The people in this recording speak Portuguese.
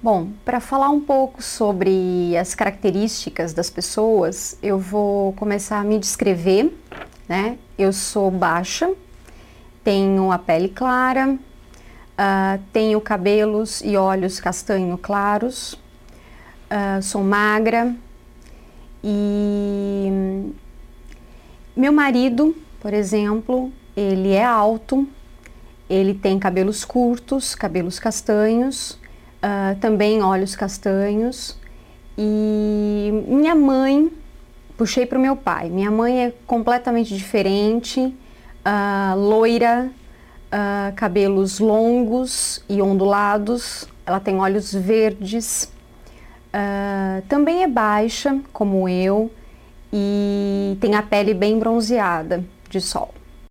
Bom, para falar um pouco sobre as características das pessoas, eu vou começar a me descrever, né? Eu sou baixa, tenho a pele clara, uh, tenho cabelos e olhos castanho claros, uh, sou magra e meu marido, por exemplo, ele é alto, ele tem cabelos curtos, cabelos castanhos uh, também olhos castanhos. E minha mãe, puxei para o meu pai. Minha mãe é completamente diferente, uh, loira, uh, cabelos longos e ondulados. Ela tem olhos verdes. também é baixa, como eu, e tem a pele bem bronzeada de sol.